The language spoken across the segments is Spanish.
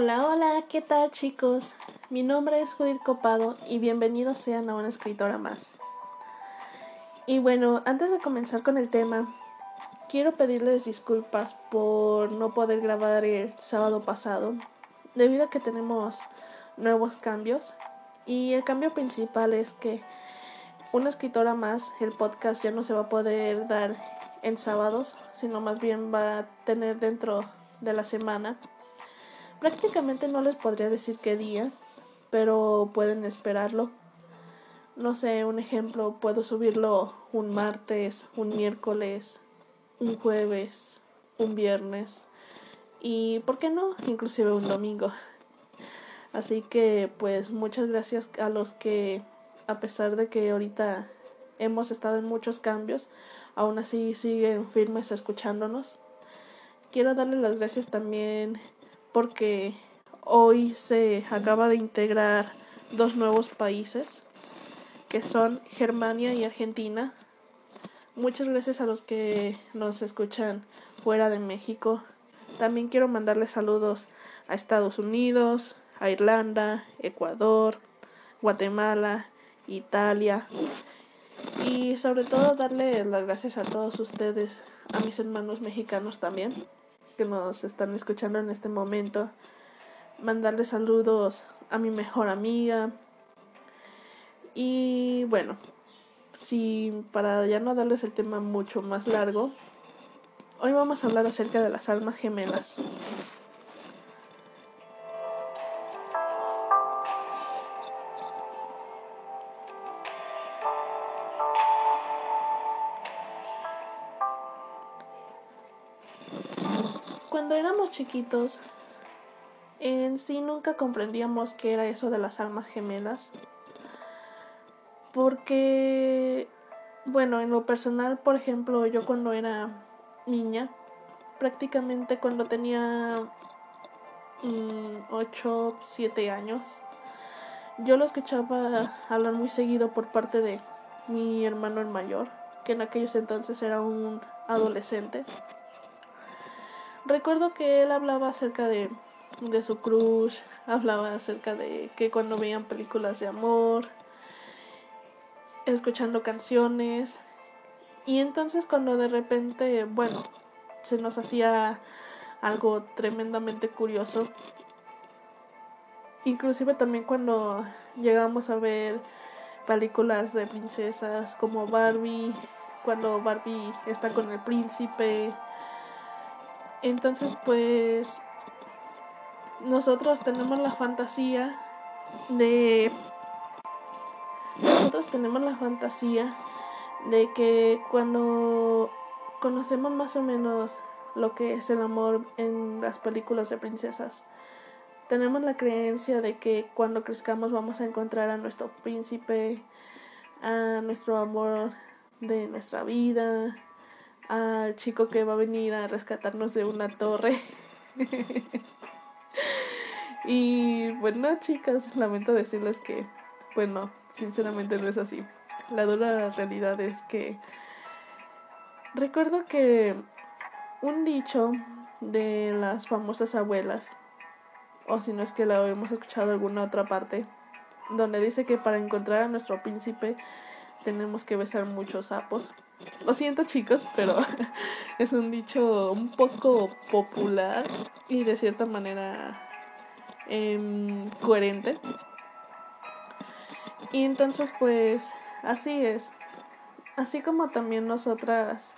Hola, hola, ¿qué tal chicos? Mi nombre es Judith Copado y bienvenidos sean a una escritora más. Y bueno, antes de comenzar con el tema, quiero pedirles disculpas por no poder grabar el sábado pasado, debido a que tenemos nuevos cambios. Y el cambio principal es que una escritora más, el podcast ya no se va a poder dar en sábados, sino más bien va a tener dentro de la semana. Prácticamente no les podría decir qué día, pero pueden esperarlo. No sé, un ejemplo, puedo subirlo un martes, un miércoles, un jueves, un viernes y, ¿por qué no? Inclusive un domingo. Así que, pues, muchas gracias a los que, a pesar de que ahorita hemos estado en muchos cambios, aún así siguen firmes escuchándonos. Quiero darle las gracias también porque hoy se acaba de integrar dos nuevos países que son Germania y Argentina. Muchas gracias a los que nos escuchan fuera de México. También quiero mandarles saludos a Estados Unidos, a Irlanda, Ecuador, Guatemala, Italia. Y sobre todo darle las gracias a todos ustedes, a mis hermanos mexicanos también, que nos están escuchando en este momento. Mandarles saludos a mi mejor amiga. Y bueno, si para ya no darles el tema mucho más largo, hoy vamos a hablar acerca de las almas gemelas. Cuando éramos chiquitos, en sí nunca comprendíamos qué era eso de las almas gemelas. Porque, bueno, en lo personal, por ejemplo, yo cuando era niña, prácticamente cuando tenía 8, mm, 7 años, yo lo escuchaba hablar muy seguido por parte de mi hermano el mayor, que en aquellos entonces era un adolescente. Recuerdo que él hablaba acerca de, de su crush, hablaba acerca de que cuando veían películas de amor, escuchando canciones, y entonces cuando de repente, bueno, se nos hacía algo tremendamente curioso, inclusive también cuando llegamos a ver películas de princesas como Barbie, cuando Barbie está con el príncipe, entonces, pues, nosotros tenemos la fantasía de... Nosotros tenemos la fantasía de que cuando conocemos más o menos lo que es el amor en las películas de princesas, tenemos la creencia de que cuando crezcamos vamos a encontrar a nuestro príncipe, a nuestro amor de nuestra vida, al chico que va a venir a rescatarnos de una torre. y bueno, chicas, lamento decirles que, bueno, sinceramente no es así. La dura realidad es que recuerdo que un dicho de las famosas abuelas, o si no es que lo hemos escuchado alguna otra parte, donde dice que para encontrar a nuestro príncipe tenemos que besar muchos sapos. Lo siento chicos, pero es un dicho un poco popular y de cierta manera em, coherente. Y entonces pues así es. Así como también nosotras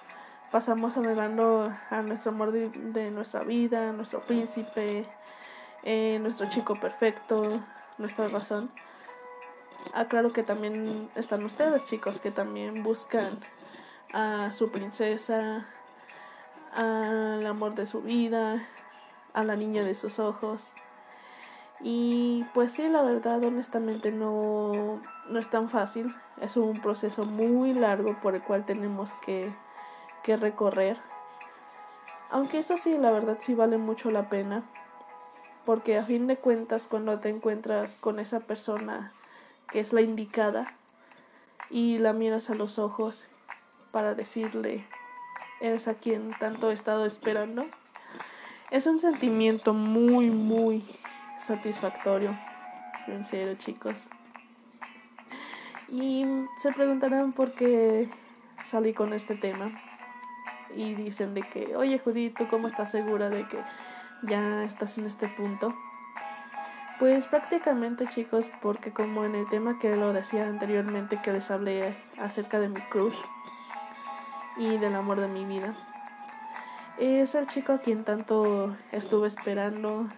pasamos anhelando a nuestro amor de, nuestra vida, nuestro príncipe, eh, nuestro chico perfecto, nuestra razón. Aclaro que también están ustedes chicos que también buscan a su princesa, al amor de su vida, a la niña de sus ojos. Y pues sí, la verdad, honestamente no, no es tan fácil. Es un proceso muy largo por el cual tenemos que, que recorrer. Aunque eso sí, la verdad sí vale mucho la pena. Porque a fin de cuentas, cuando te encuentras con esa persona que es la indicada y la miras a los ojos para decirle, eres a quien tanto he estado esperando. Es un sentimiento muy, muy, satisfactorio. En serio, chicos. Y se preguntarán por qué salí con este tema. Y dicen de que, oye Judith, ¿tú cómo estás segura de que ya estás en este punto? Pues prácticamente chicos, porque como en el tema que lo decía anteriormente que les hablé acerca de mi crush y del amor de mi vida. Es el chico a quien tanto estuve esperando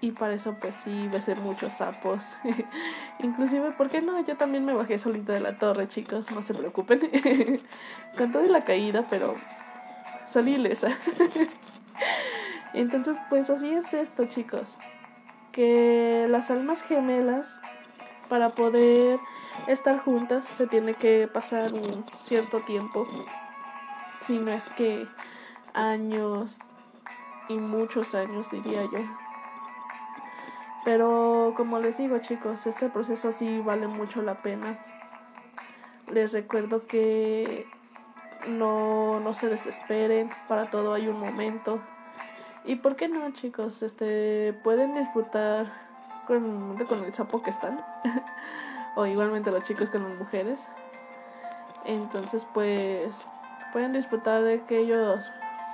y para eso pues sí besé muchos sapos. Inclusive, ¿por qué no? Yo también me bajé solita de la torre, chicos, no se preocupen. Con toda la caída, pero salí ilesa. Entonces, pues así es esto, chicos que las almas gemelas para poder estar juntas se tiene que pasar un cierto tiempo, si no es que años y muchos años diría yo. Pero como les digo chicos, este proceso sí vale mucho la pena. Les recuerdo que no, no se desesperen, para todo hay un momento. ¿Y por qué no, chicos? Este, pueden disfrutar con, con el sapo que están. o igualmente los chicos con las mujeres. Entonces, pues, pueden disfrutar de aquellos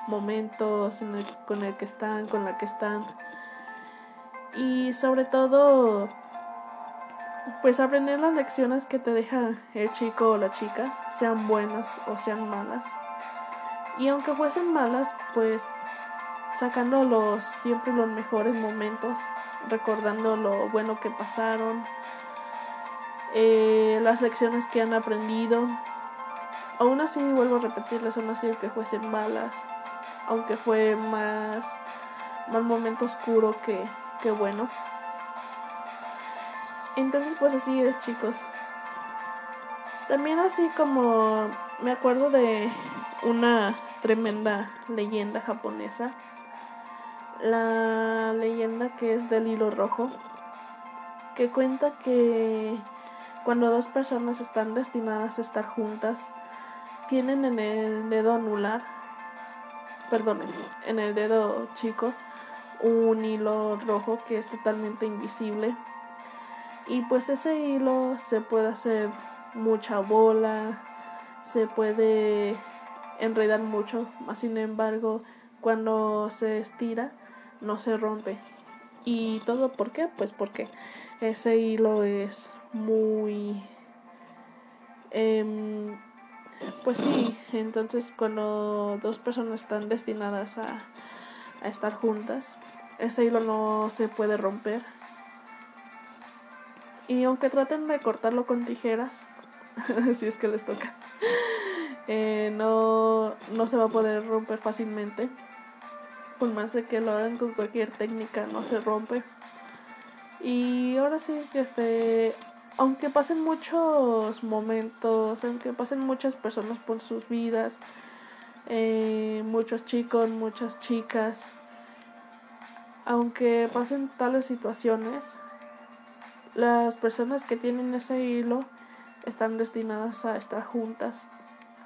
momentos con el que están, con la que están. Y sobre todo, pues aprender las lecciones que te deja el chico o la chica, sean buenas o sean malas. Y aunque fuesen malas, pues sacando los, siempre los mejores momentos, recordando lo bueno que pasaron, eh, las lecciones que han aprendido. Aún así, vuelvo a repetirles, aún así que fuesen malas, aunque fue más, más momento oscuro que, que bueno. Entonces, pues así es, chicos. También así como me acuerdo de una tremenda leyenda japonesa la leyenda que es del hilo rojo, que cuenta que cuando dos personas están destinadas a estar juntas, tienen en el dedo anular, perdón, en el dedo chico, un hilo rojo que es totalmente invisible. Y pues ese hilo se puede hacer mucha bola, se puede enredar mucho, más sin embargo, cuando se estira, no se rompe. ¿Y todo por qué? Pues porque ese hilo es muy... pues sí, entonces cuando dos personas están destinadas a, estar juntas, ese hilo no se puede romper. Y aunque traten de cortarlo con tijeras, si es que les toca, eh, no, no se va a poder romper fácilmente por más de que lo hagan con cualquier técnica, no se rompe. Y ahora sí, que este, aunque pasen muchos momentos, aunque pasen muchas personas por sus vidas, eh, muchos chicos, muchas chicas, aunque pasen tales situaciones, las personas que tienen ese hilo están destinadas a estar juntas,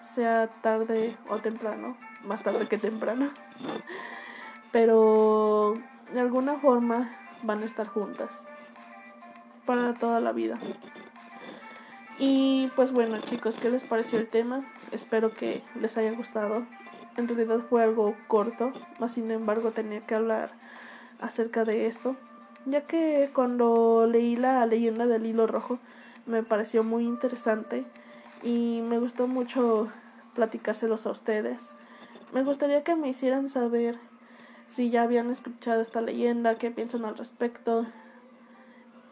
sea tarde o temprano, más tarde que temprano. Pero de alguna forma van a estar juntas para toda la vida. Y pues bueno chicos, ¿qué les pareció el tema? Espero que les haya gustado. En realidad fue algo corto, más sin embargo tenía que hablar acerca de esto, ya que cuando leí la leyenda del hilo rojo me pareció muy interesante y me gustó mucho platicárselos a ustedes. Me gustaría que me hicieran saber si ya habían escuchado esta leyenda, qué piensan al respecto.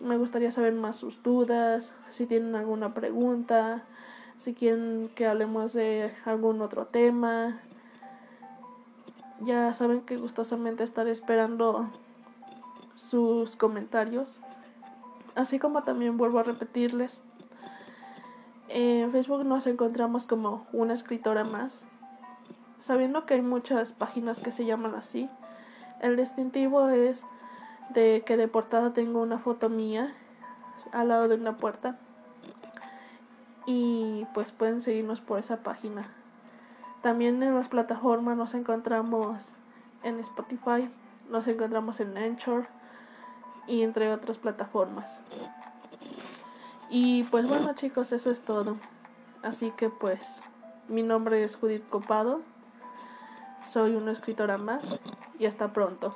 Me gustaría saber más sus dudas, si tienen alguna pregunta, si quieren que hablemos de algún otro tema. Ya saben que gustosamente estaré esperando sus comentarios. Así como también vuelvo a repetirles, en Facebook nos encontramos como una escritora más, sabiendo que hay muchas páginas que se llaman así. El distintivo es de que de portada tengo una foto mía al lado de una puerta. Y pues pueden seguirnos por esa página. También en las plataformas nos encontramos en Spotify, nos encontramos en Anchor y entre otras plataformas. Y pues bueno chicos, eso es todo. Así que pues mi nombre es Judith Copado, soy una escritora más y hasta pronto.